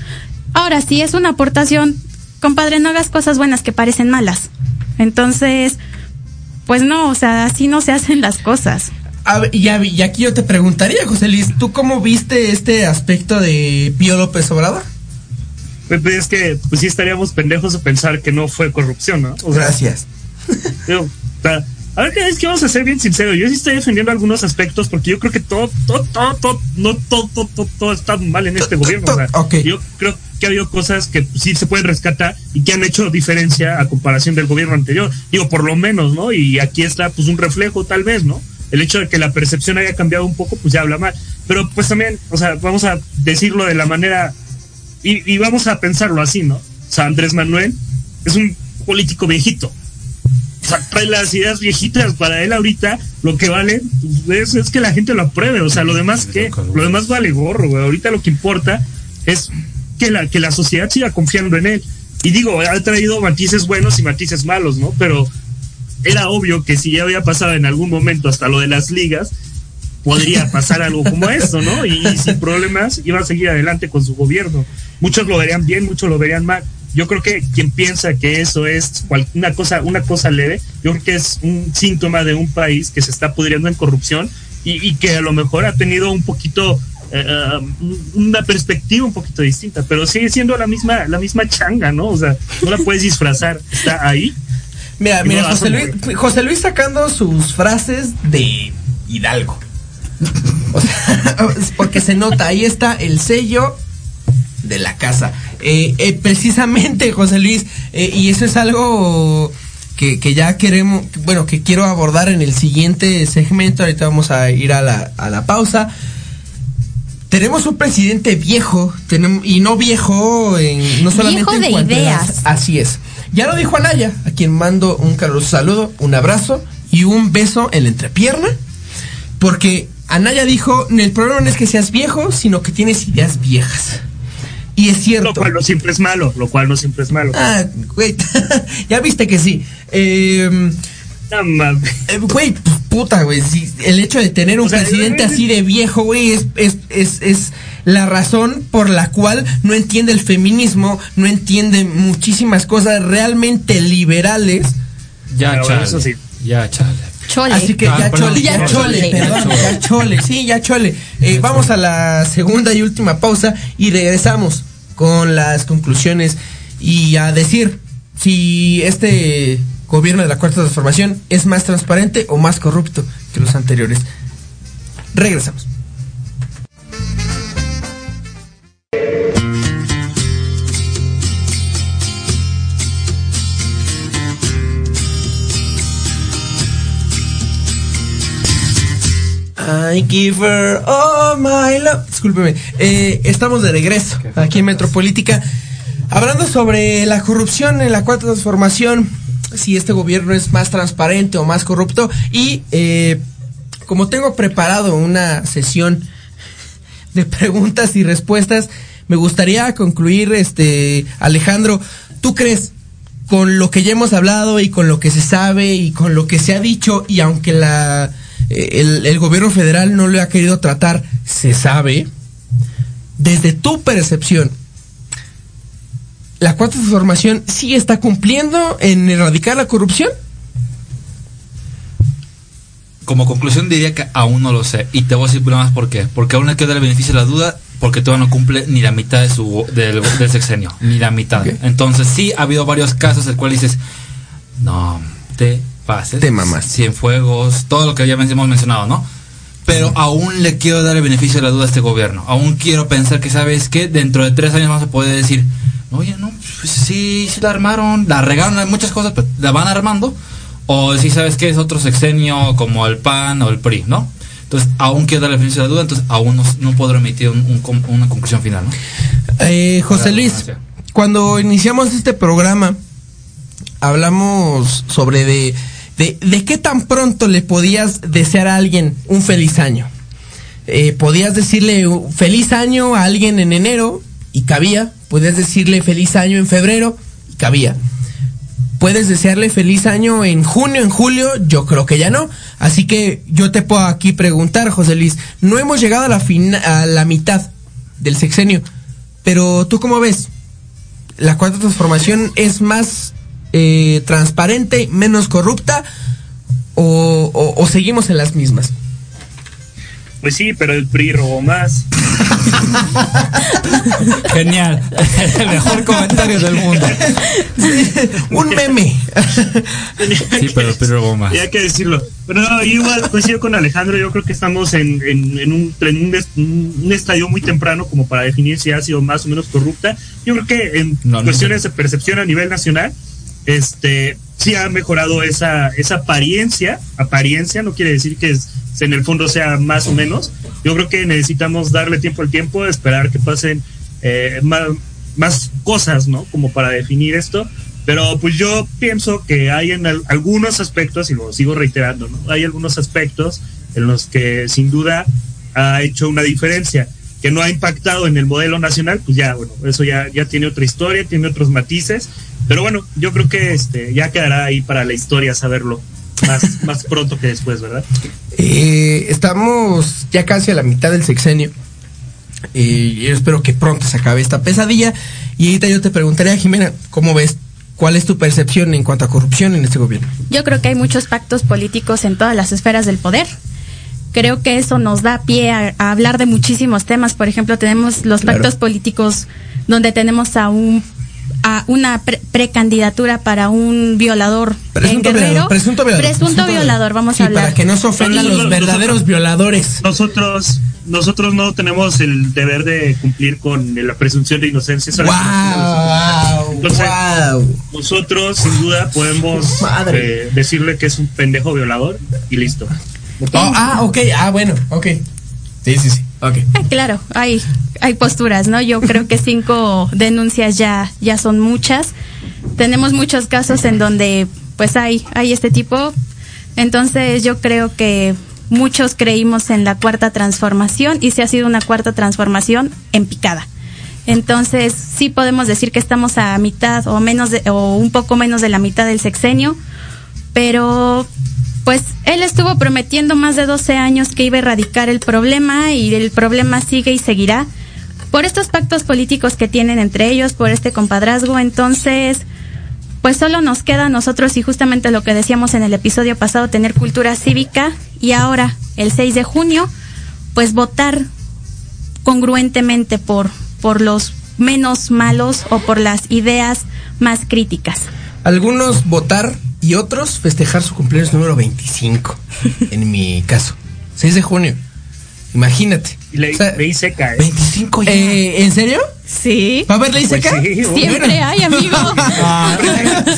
Ahora, si es una aportación, compadre, no hagas cosas buenas que parecen malas. Entonces, pues no, o sea, así no se hacen las cosas. A y, y aquí yo te preguntaría, José Luis, ¿tú cómo viste este aspecto de Pío López Obrador? Es que, pues sí estaríamos pendejos de pensar que no fue corrupción, ¿no? O sea, Gracias. Digo, a ver, es que vamos a ser bien sinceros. Yo sí estoy defendiendo algunos aspectos porque yo creo que todo, todo, todo, todo, no todo, todo, todo, todo está mal en este gobierno. o sea, Ok. Yo creo que ha habido cosas que sí se pueden rescatar y que han hecho diferencia a comparación del gobierno anterior. Digo, por lo menos, ¿no? Y aquí está, pues, un reflejo, tal vez, ¿no? El hecho de que la percepción haya cambiado un poco, pues ya habla mal. Pero, pues también, o sea, vamos a decirlo de la manera y, y vamos a pensarlo así, ¿no? O sea, Andrés Manuel es un político viejito. O sea, trae las ideas viejitas para él ahorita. Lo que vale pues, es, es que la gente lo apruebe. O sea, lo demás que, lo demás vale gorro, güey. Ahorita lo que importa es que la, que la sociedad siga confiando en él. Y digo, ha traído matices buenos y matices malos, ¿no? Pero era obvio que si ya había pasado en algún momento hasta lo de las ligas, podría pasar algo como esto, ¿no? Y, y sin problemas iba a seguir adelante con su gobierno. Muchos lo verían bien, muchos lo verían mal. Yo creo que quien piensa que eso es cual- una cosa, una cosa leve, yo creo que es un síntoma de un país que se está pudriendo en corrupción y, y que a lo mejor ha tenido un poquito um, una perspectiva un poquito distinta, pero sigue siendo la misma, la misma changa, ¿no? O sea, no la puedes disfrazar, está ahí. Mira, mira, no José Luis, José Luis sacando sus frases de Hidalgo. O sea, porque se nota, ahí está el sello de la casa. Eh, eh, precisamente, José Luis, eh, y eso es algo que, que ya queremos, bueno, que quiero abordar en el siguiente segmento. Ahorita vamos a ir a la, a la pausa. Tenemos un presidente viejo, tenemos, y no viejo, en, no solamente Viejo en cuanto las- ideas. así es. Ya lo dijo Anaya, a quien mando un caluroso saludo, un abrazo y un beso en la entrepierna, porque Anaya dijo, el problema no es que seas viejo, sino que tienes ideas viejas. Y es cierto. Lo cual no siempre es malo, lo cual no siempre es malo. Ah, güey, ya viste que sí. Eh, No mames. Güey, pues, puta, güey. sí, el hecho de tener un O sea, presidente así de viejo, güey, es, es, es, es la razón por la cual no entiende el feminismo, no entiende muchísimas cosas realmente liberales. Ya, chale. eso sí. Ya, chale. Chole. Así que Ah, ya perdón, chole, ya, ya chole, chole. perdón, Ya chole, sí, ya chole. Eh, vamos a la segunda y última pausa y regresamos con las conclusiones y a decir si este gobierno de la cuarta transformación es más transparente o más corrupto que los anteriores. Regresamos. I give her all my love. Discúlpeme. Eh, estamos de regreso aquí en Metropolítica. Hablando sobre la corrupción en la cuarta transformación, si este gobierno es más transparente o más corrupto. Y eh, como tengo preparado una sesión de preguntas y respuestas, me gustaría concluir, este, Alejandro, ¿tú crees con lo que ya hemos hablado y con lo que se sabe y con lo que se ha dicho y aunque la el, el gobierno federal no lo ha querido tratar, se sabe, desde tu percepción, la cuarta transformación sí está cumpliendo en erradicar la corrupción? Como conclusión diría que aún no lo sé. Y te voy a decir por más por qué. Porque aún hay que darle beneficio a la duda porque todavía no cumple ni la mitad de su del, del sexenio. Ni la mitad. Entonces sí ha habido varios casos el cual dices, no, te pases. Te mamas. Cienfuegos, todo lo que ya hemos mencionado, ¿no? Pero aún le quiero dar el beneficio de la duda a este gobierno. Aún quiero pensar que, ¿sabes que Dentro de tres años vamos a poder decir, oye, no, pues sí, sí la armaron, la regaron en muchas cosas, pero la van armando. O si sabes que es otro sexenio como el PAN o el PRI, ¿no? Entonces, aún quiero darle el beneficio de la duda, entonces aún no, no podré emitir un- un una conclusión final, ¿no? Eh, José la Luis, cuando iniciamos este programa, hablamos sobre de, de, de qué tan pronto le podías desear a alguien un feliz año. Eh, podías decirle feliz año a alguien en enero y cabía. Podías decirle feliz año en febrero y cabía. Puedes desearle feliz año en junio, en julio, yo creo que ya no. Así que yo te puedo aquí preguntar, José Luis, no hemos llegado a la, a la mitad del sexenio, pero tú cómo ves? ¿La cuarta transformación es más eh, transparente, menos corrupta o, o- o seguimos en las mismas? Pues sí, pero el PRI robó más. Genial. el mejor comentario del mundo. Un meme. Sí, pero, pero más. Y hay que decirlo. Pero no, igual coincido con Alejandro. Yo creo que estamos en, en, en un, en un, estadio muy temprano como para definir si ha sido más o menos corrupta. Yo creo que en No, no. cuestiones de percepción a nivel nacional, este sí ha mejorado esa, esa apariencia. Apariencia no quiere decir que es- en el fondo sea más o menos. Yo creo que necesitamos darle tiempo al tiempo, esperar que pasen eh, más, más cosas, ¿no? Como para definir esto. Pero pues yo pienso que hay en al- algunos aspectos, y lo sigo reiterando, ¿no? Hay algunos aspectos en los que sin duda ha hecho una diferencia. Que no ha impactado en el modelo nacional, pues ya, bueno, eso ya, ya tiene otra historia, tiene otros matices. Pero bueno, yo creo que este, ya quedará ahí para la historia saberlo más, más pronto que después, ¿verdad? Eh, estamos ya casi a la mitad del sexenio. Y yo espero que pronto se acabe esta pesadilla. Y ahorita yo te preguntaría, Jimena, ¿cómo ves? ¿Cuál es tu percepción en cuanto a corrupción en este gobierno? Yo creo que hay muchos pactos políticos en todas las esferas del poder. Creo que eso nos da pie a, a hablar de muchísimos temas. Por ejemplo, tenemos los Claro. pactos políticos donde tenemos a un a una pre- precandidatura para un violador en Presunto Guerrero. violador, presunto violador, Presunto presunto violador, vamos Sí, a hablar. para que no se ofendan los verdaderos nosotros- violadores. Nosotros, nosotros no tenemos el deber de cumplir con la presunción de inocencia. ¡Wow! Entonces, ¡Wow! Nosotros, sin duda, podemos eh, decirle que es un pendejo violador y listo. Oh, ah, ok. Ah, bueno, ok. Sí, sí, sí. Ok. Ah, claro, hay, hay posturas, ¿no? Yo creo que cinco denuncias ya, ya son muchas. Tenemos muchos casos en donde pues hay, hay este tipo. Entonces yo creo que muchos creímos en la cuarta transformación y se ha sido una cuarta transformación en picada. Entonces sí podemos decir que estamos a mitad o menos de, o un poco menos de la mitad del sexenio, pero pues él estuvo prometiendo más de 12 años que iba a erradicar el problema y el problema sigue y seguirá por estos pactos políticos que tienen entre ellos, por este compadrazgo. Entonces, pues solo nos queda a nosotros y justamente lo que decíamos en el episodio pasado, tener cultura cívica y ahora, el 6 de junio, pues votar congruentemente por, por los menos malos o por las ideas más críticas. Algunos votar y otros festejar su cumpleaños número 25. en mi caso. 6 de junio. Imagínate. Y ley, O sea, ley seca, ¿eh? 25 ya. Eh, ¿En serio? Sí. ¿Va a haber ley Pues seca? sí, Siempre hay, amigo. Ah,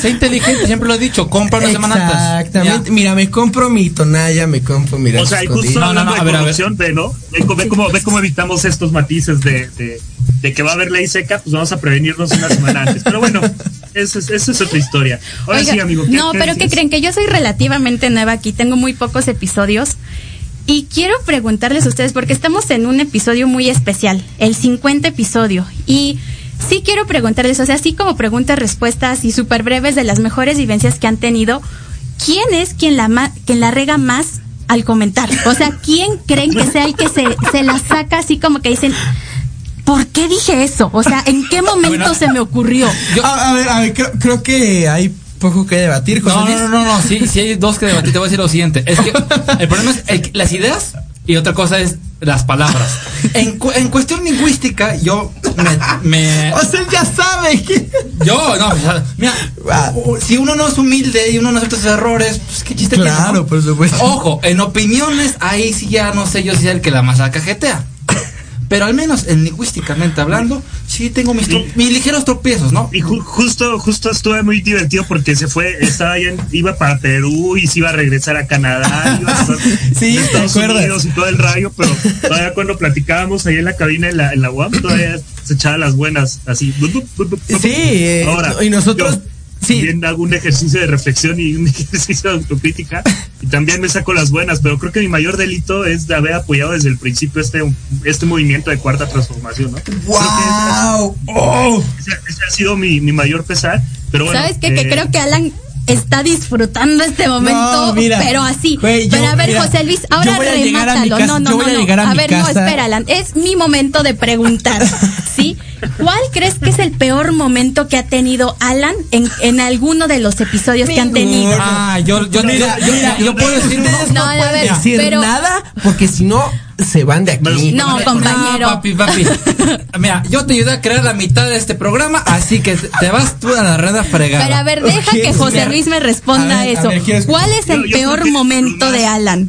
sé inteligente, siempre lo he dicho, compra una semana antes. Exactamente. Ya. Mira, me compro mi tonalla, me compro mi O sea, y justo No, no, no, de ver, a ver. corrupción, ve, ¿no? Ve, cómo, ve cómo evitamos estos matices de, de, de que va a haber ley seca, pues vamos a prevenirnos una semana antes. Pero bueno, esa es, esa es otra historia. Ahora Oiga, sí, amigo. no, pero ¿qué dices? creen? Que yo soy relativamente nueva aquí, tengo muy pocos episodios. Y quiero preguntarles a ustedes, porque estamos en un episodio muy especial, el 50 episodio. Y sí quiero preguntarles, o sea, así como preguntas, respuestas y súper breves de las mejores vivencias que han tenido, ¿quién es quien la, ma- quien la rega más al comentar? O sea, ¿quién creen que sea el que se, se la saca así como que dicen, ¿por qué dije eso? O sea, ¿en qué momento Bueno. se me ocurrió? a, a ver, a ver, creo, creo que hay poco que debatir, José No, Luis. no, no, no, no, sí, sí hay dos que debatir. Te voy a decir lo siguiente. Es que el problema es el- las ideas y otra cosa es las palabras. En, cu- en cuestión lingüística, yo me. me- O sea, ya sabe que... yo, no, o sea, mira, Wow. si uno no es humilde y uno no acepta sus errores, pues qué chiste tiene, Claro, ¿no? por supuesto. Ojo, en opiniones, ahí sí ya no sé yo si es el que la más la cajetea. Pero al menos en lingüísticamente hablando, sí tengo mis, mis ligeros tropiezos, ¿no? Y ju- justo, justo estuve muy divertido porque se fue, estaba ya en- iba para Perú y se iba a regresar a Canadá, iba a estar Sí, en ¿te Estados acuerdas? Unidos y todo el rayo, pero todavía cuando platicábamos ahí en la cabina en la, en la UAM, todavía se echaba las buenas, así. Sí, Ahora, y nosotros... yo Sí, También hago un ejercicio de reflexión y un ejercicio de autocrítica y también me saco las buenas, pero creo que mi mayor delito es de haber apoyado desde el principio este, este movimiento de cuarta transformación, ¿no? Que ¡Wow! ¡Oh! ese, ese ha sido mi, mi mayor pesar, pero bueno. ¿Sabes qué? Que eh, creo que Alan está disfrutando este momento, No, mira, pero así. güey, yo- pero a ver, mira, José Luis, ahora voy a a remátalo. casa- no, no, no, a no. a mi ver, no, casa. espera, Alan. Es mi momento de preguntar, ¿sí? ¿Cuál crees que es el peor momento que ha tenido Alan en, en alguno de los episodios que han tenido? Ah, yo, yo, Mira, yo, yo- mira, yo puedo decir uno. No, pueden ver, decir pero- nada porque si no se van de aquí. No, compañero. No, papi, papi. Mira, yo te ayudé a crear la mitad de este programa, así que te vas tú a la red a fregar. Pero a ver, deja que José mira. Luis me responda A ver, a eso. ver. ¿Cuál es el Yo- yo peor momento de Alan?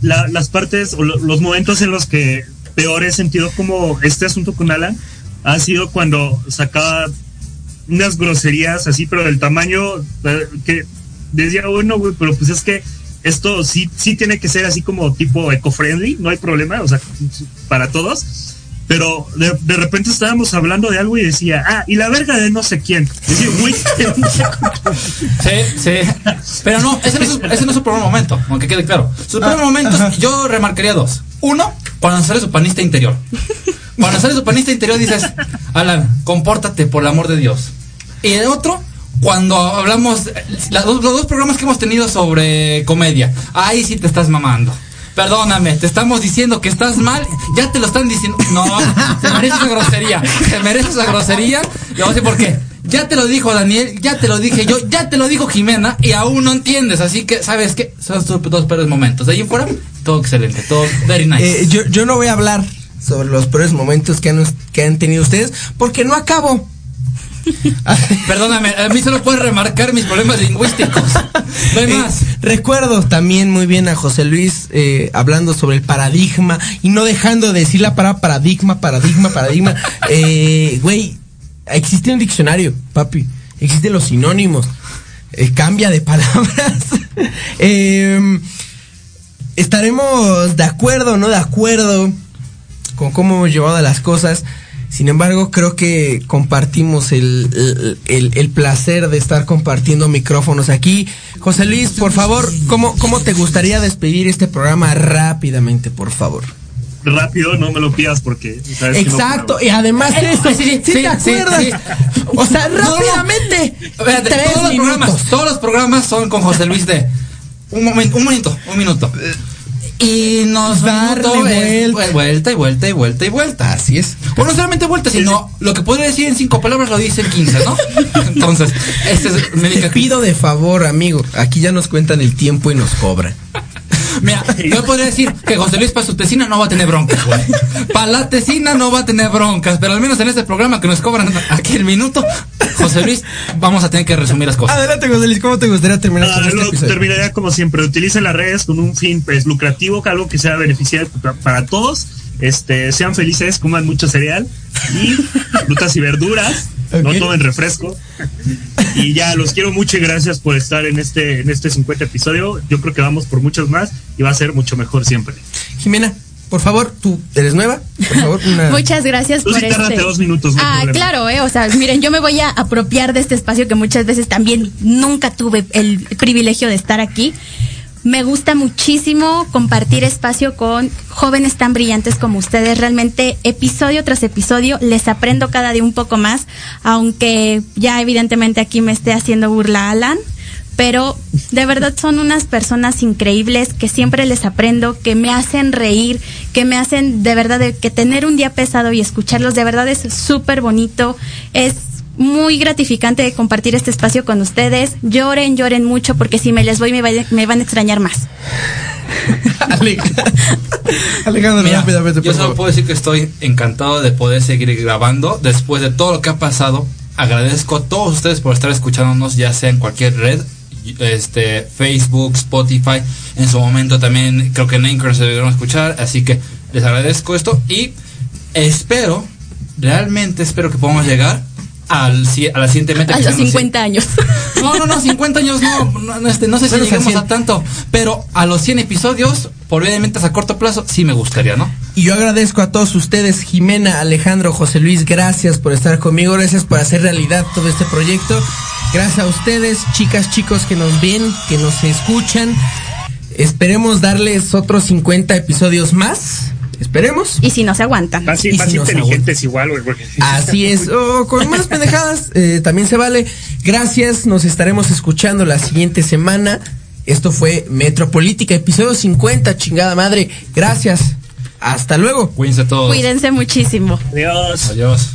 la- las partes o lo- los momentos en los que peor he sentido como este asunto con Alan ha sido cuando sacaba unas groserías así, pero del tamaño eh, que decía, bueno, güey, pero pues es que esto sí, sí tiene que ser así como tipo eco-friendly, no hay problema, o sea, para todos. Pero de, de repente estábamos hablando de algo y decía, ah, y la verga de no sé quién. Decía, güey, Sí, sí. Pero no, ese no, es, su- ese no es su primer momento, aunque quede claro. Sus primeros momentos, yo remarcaría dos. Uno, cuando sale su panista interior. Cuando sale su panista interior dices, Alan, compórtate por el amor de Dios. Y el otro, cuando hablamos, la- los dos programas que hemos tenido sobre comedia, ahí sí te estás mamando. Perdóname, te estamos diciendo que estás mal, ya te lo están diciendo. No, se merece esa grosería, se merece esa grosería. Y vamos a decir por qué. Ya te lo dijo Daniel, ya te lo dije yo, ya te lo dijo Jimena y aún no entiendes. Así que, ¿sabes qué? Son tus dos peores momentos. De ahí en fuera, todo excelente, todo very nice. Eh, yo, yo no voy a hablar sobre los peores momentos que han, que han tenido ustedes porque no acabo. Perdóname, a mí solo puedes remarcar mis problemas lingüísticos. No hay Eh, más. recuerdo también muy bien a José Luis eh, hablando sobre el paradigma y no dejando de decir la palabra paradigma, paradigma, paradigma. Eh, Güey, existe un diccionario, papi. Existen los sinónimos. Eh, cambia de palabras. Em, estaremos de acuerdo o no de acuerdo con cómo hemos llevado las cosas. Sin embargo, creo que compartimos el, el- el- el placer de estar compartiendo micrófonos aquí. José Luis, por favor, ¿cómo, ¿cómo te gustaría despedir este programa rápidamente, por favor? Rápido, no me lo pidas porque sabes que no Exacto, y además de eso, Sí, sí, ¿sí, sí, te acuerdas? sí. O sea, No, no. rápidamente. Espérate, tres todos los programas, todos los programas son con José Luis de un momento, un minuto, un minuto. Y nos es vuelta. vuelta y vuelta y vuelta y vuelta. Así es. O no solamente vuelta, sino lo que podría decir en cinco palabras lo dice en quince, ¿no? Entonces, este es me Te pido de favor, amigo. Aquí ya nos cuentan el tiempo y nos cobran. Mira, yo podría decir que José Luis para su tesina no va a tener broncas, güey. Para la tesina no va a tener broncas, pero al menos en este programa que nos cobran aquí el minuto, José Luis, vamos a tener que resumir las cosas. Adelante, José Luis, ¿cómo te gustaría terminar Ah, con este lo episodio? terminaría como siempre. Utilicen las redes con un fin pues lucrativo, algo que sea beneficiario pa- para todos. Este, sean felices, coman mucho cereal y frutas y verduras. No Ok. tomen refresco. Y ya los quiero mucho y gracias por estar en este en este 50 episodio. Yo creo que vamos por muchos más y va a ser mucho mejor siempre. Jimena, por favor, tú eres nueva. Por favor, una. Muchas gracias Tú por sí tárdate este. dos minutos, no ah, problema. claro, eh, o sea, miren, yo me voy a apropiar de este espacio que muchas veces también nunca tuve el privilegio de estar aquí. Me gusta muchísimo compartir espacio con jóvenes tan brillantes como ustedes. Realmente, episodio tras episodio, les aprendo cada día un poco más, aunque ya evidentemente aquí me esté haciendo burla Alan. Pero de verdad son unas personas increíbles que siempre les aprendo, que me hacen reír, que me hacen de verdad que tener un día pesado y escucharlos de verdad es súper bonito. Es muy gratificante compartir este espacio con ustedes. Lloren, lloren mucho porque si me les voy me, vaya- me van a extrañar más. Ale- Alejandro, Mira, rápidamente, por yo solo favor. puedo decir que estoy encantado de poder seguir grabando después de todo lo que ha pasado. Agradezco a todos ustedes por estar escuchándonos, ya sea en cualquier red, este, Facebook, Spotify. En su momento también creo que en Anchor se debieron escuchar, así que les agradezco esto y espero, realmente espero que podamos llegar al, a la siguiente meta. A que los sean 50 años. No, no, no, 50 años no, no, no, este, no sé si lleguemos 100. a tanto, pero a los 100 episodios, por obviamente a corto plazo, sí me gustaría, ¿no? Y yo agradezco a todos ustedes, Jimena, Alejandro, José Luis, gracias por estar conmigo, gracias por hacer realidad todo este proyecto. Gracias a ustedes, chicas, chicos que nos ven, que nos escuchan. Esperemos darles otros 50 episodios más. Esperemos. Y si no se aguantan. Más, Y más si inteligentes igual, güey, porque Así es, o con más pendejadas, eh, también se vale. Gracias, nos estaremos escuchando la siguiente semana. Esto fue Metropolítica, episodio 50, chingada madre. Gracias. Hasta luego. Cuídense todos. Cuídense muchísimo. Adiós. Adiós.